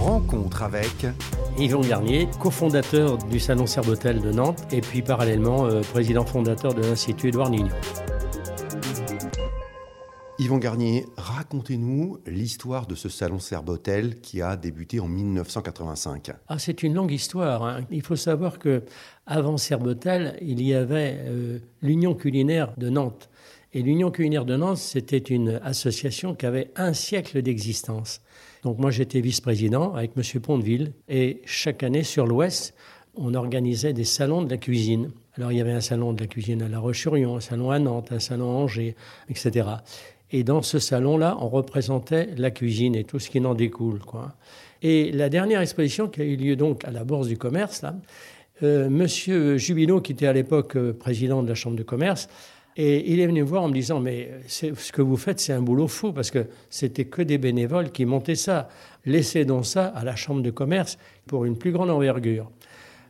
Rencontre avec Yvon Garnier, cofondateur du Salon Serbotel de Nantes et puis parallèlement euh, président fondateur de l'Institut Édouard Nignon. Yvon Garnier, racontez-nous l'histoire de ce salon Serbotel qui a débuté en 1985. Ah, c'est une longue histoire. hein. Il faut savoir que avant Serbotel, il y avait euh, l'Union culinaire de Nantes. Et l'Union culinaire de Nantes, c'était une association qui avait un siècle d'existence. Donc moi, j'étais vice-président avec M. Pondeville. Et chaque année, sur l'Ouest, on organisait des salons de la cuisine. Alors, il y avait un salon de la cuisine à La Roche-sur-Yon, un salon à Nantes, un salon à Angers, etc. Et dans ce salon-là, on représentait la cuisine et tout ce qui en découle. Quoi. Et la dernière exposition qui a eu lieu donc à la Bourse du Commerce, là, euh, Monsieur Jubinot, qui était à l'époque euh, président de la Chambre de commerce, et il est venu me voir en me disant Mais ce que vous faites, c'est un boulot fou, parce que c'était que des bénévoles qui montaient ça. Laissez donc ça à la Chambre de commerce pour une plus grande envergure.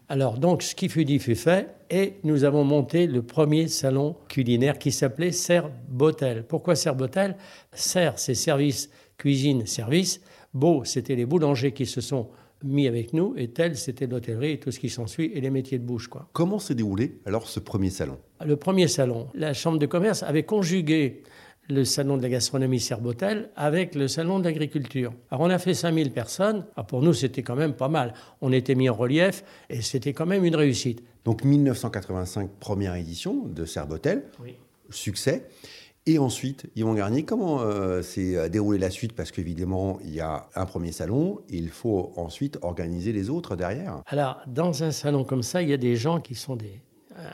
Alors, donc, ce qui fut dit fut fait, et nous avons monté le premier salon culinaire qui s'appelait Serbotel. Pourquoi Serbotel Ser, c'est service, cuisine, service. Beau, c'était les boulangers qui se sont mis avec nous, et tel, c'était l'hôtellerie et tout ce qui s'ensuit, et les métiers de bouche, quoi. Comment s'est déroulé alors ce premier salon? Le premier salon, la Chambre de commerce avait conjugué le salon de la gastronomie Serbotel avec le salon de l'agriculture. Alors on a fait 5000 personnes. Alors pour nous, c'était quand même pas mal. On était mis en relief et c'était quand même une réussite. Donc 1985, première édition de Serbotel, Oui. succès. Et ensuite, Yvon Garnier, comment euh, s'est euh, déroulée la suite? Parce qu'évidemment, il y a un premier salon, il faut ensuite organiser les autres derrière. Alors, dans un salon comme ça, il y a des gens qui sont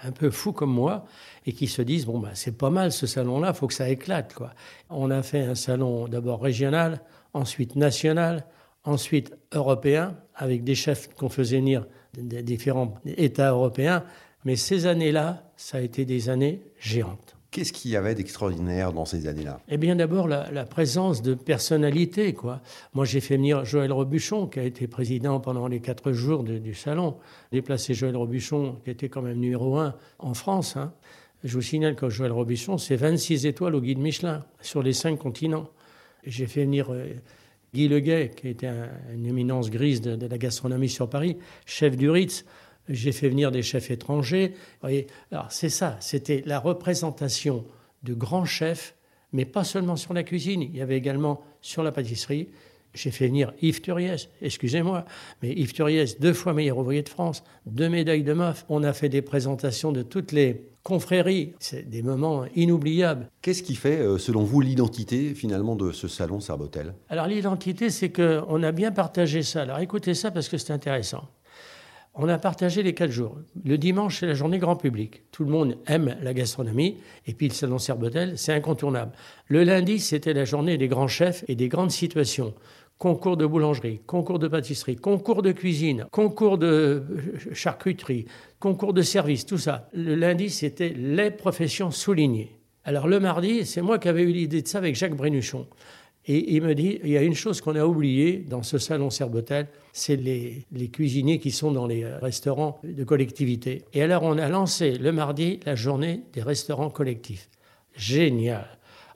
un peu fous comme moi et qui se disent bon, bah, c'est pas mal ce salon-là, il faut que ça éclate. Quoi. On a fait un salon d'abord régional, ensuite national, ensuite européen, avec des chefs qu'on faisait venir des différents États européens. Mais ces années-là, ça a été des années géantes. Qu'est-ce qu'il y avait d'extraordinaire dans ces années-là? Eh bien, d'abord, la, présence de personnalités. Quoi. Moi, j'ai fait venir Joël Robuchon, qui a été président pendant les quatre jours du salon. Déplacé Joël Robuchon, qui était quand même numéro un en France. hein. Je vous signale que Joël Robuchon, c'est 26 étoiles au guide Michelin, sur les cinq continents. J'ai fait venir euh, Guy Leguet, qui était un- une éminence grise de la gastronomie sur Paris, chef du Ritz. J'ai fait venir des chefs étrangers. Vous voyez, alors c'est ça, c'était la représentation de grands chefs, mais pas seulement sur la cuisine, il y avait également sur la pâtisserie. J'ai fait venir Yves Turiès, excusez-moi, mais Yves Turiès, deux fois meilleur ouvrier de France, deux médailles de MOF. On a fait des présentations de toutes les confréries. C'est des moments inoubliables. Qu'est-ce qui fait, euh, selon vous, l'identité finalement de ce salon Serbotel Alors l'identité, c'est qu'on a bien partagé ça. Alors écoutez ça parce que c'est intéressant. On a partagé les quatre jours. Le dimanche, c'est la journée grand public. Tout le monde aime la gastronomie. Et puis le salon Serbotel, c'est incontournable. Le lundi, c'était la journée des grands chefs et des grandes situations. Concours de boulangerie, concours de pâtisserie, concours de cuisine, concours de euh, charcuterie, concours de service, tout ça. Le lundi, c'était les professions soulignées. Alors le mardi, c'est moi qui avais eu l'idée de ça avec Jacques Brénuchon. Et il me dit, il y a une chose qu'on a oubliée dans ce salon Serbotel, c'est les, les cuisiniers qui sont dans les euh, restaurants de collectivité. Et alors on a lancé le mardi la journée des restaurants collectifs. Génial.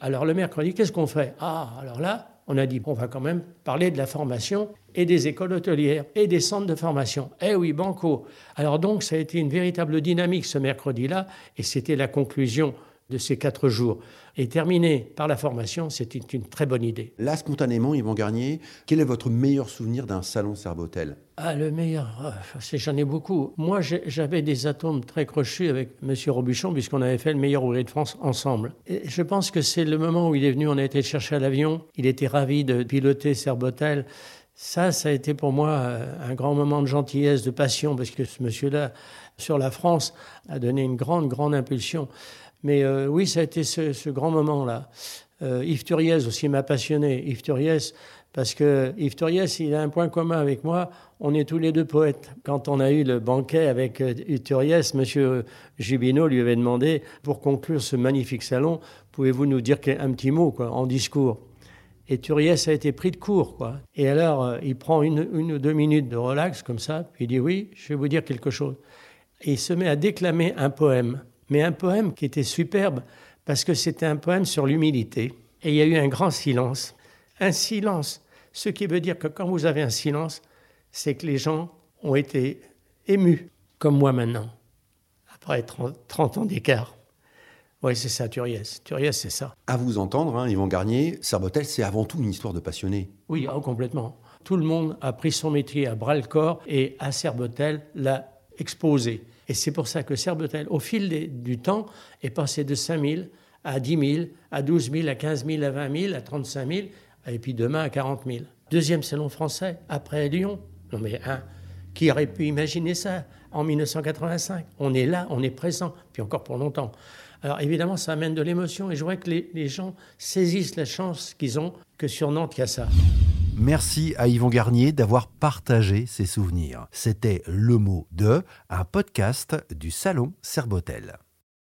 Alors le mercredi, qu'est-ce qu'on fait? Ah, alors là, on a dit, on va quand même parler de la formation et des écoles hôtelières et des centres de formation. Eh oui, banco. Alors donc, ça a été une véritable dynamique ce mercredi-là, et c'était la conclusion de ces quatre jours. Et terminer par la formation, c'était une très bonne idée. Là, spontanément, Yvon Garnier, quel est votre meilleur souvenir d'un salon Serbotel Ah, le meilleur, ah, c'est- j'en ai beaucoup. Moi, j'avais des atomes très crochus avec M. Robuchon, puisqu'on avait fait le meilleur ouvrier de France ensemble. Et je pense que c'est le moment où il est venu, on a été le chercher à l'avion. Il était ravi de piloter Serbotel. Ça, ça a été pour moi euh, un grand moment de gentillesse, de passion, parce que ce monsieur-là, sur la France, a donné une grande, grande impulsion. Mais euh, oui, ça a été ce, grand moment-là. Euh, Yves Turiez aussi m'a passionné. Yves Turiez, parce que Yves Turiez, il a un point commun avec moi. On est tous les deux poètes. Quand on a eu le banquet avec euh, Yves Turiez, M. Jubinot lui avait demandé, pour conclure ce magnifique salon, pouvez-vous nous dire un petit mot quoi, en discours? Et Turiès a été pris de court, quoi. Et alors, euh, il prend une, une ou deux minutes de relax, comme ça, puis il dit Oui, je vais vous dire quelque chose. Et il se met à déclamer un poème, mais un poème qui était superbe, parce que c'était un poème sur l'humilité. Et il y a eu un grand silence, un silence Ce qui veut dire que quand vous avez un silence, c'est que les gens ont été émus, comme moi maintenant, après 30, ans d'écart. Oui, c'est ça, Turiès. Turiès, c'est ça. À vous entendre, hein, Yvan Garnier, Serbotel, c'est avant tout une histoire de passionné. Oui, oh, complètement. Tout le monde a pris son métier à bras le corps et à Serbotel l'a exposé. Et c'est pour ça que Serbotel, au fil du temps, est passé de 5 000 à 10 000, à 12 000, à 15 000, à 20 000, à 35 000, et puis demain à 40 000. Deuxième salon français, après Lyon. Non mais, hein, qui aurait pu imaginer ça en 1985 On est là, on est présent, puis encore pour longtemps. Alors évidemment, ça amène de l'émotion et je voudrais que les, les gens saisissent la chance qu'ils ont que sur Nantes, il y a ça. Merci à Yvon Garnier d'avoir partagé ses souvenirs. C'était Le mot de, un podcast du Salon Serbotel.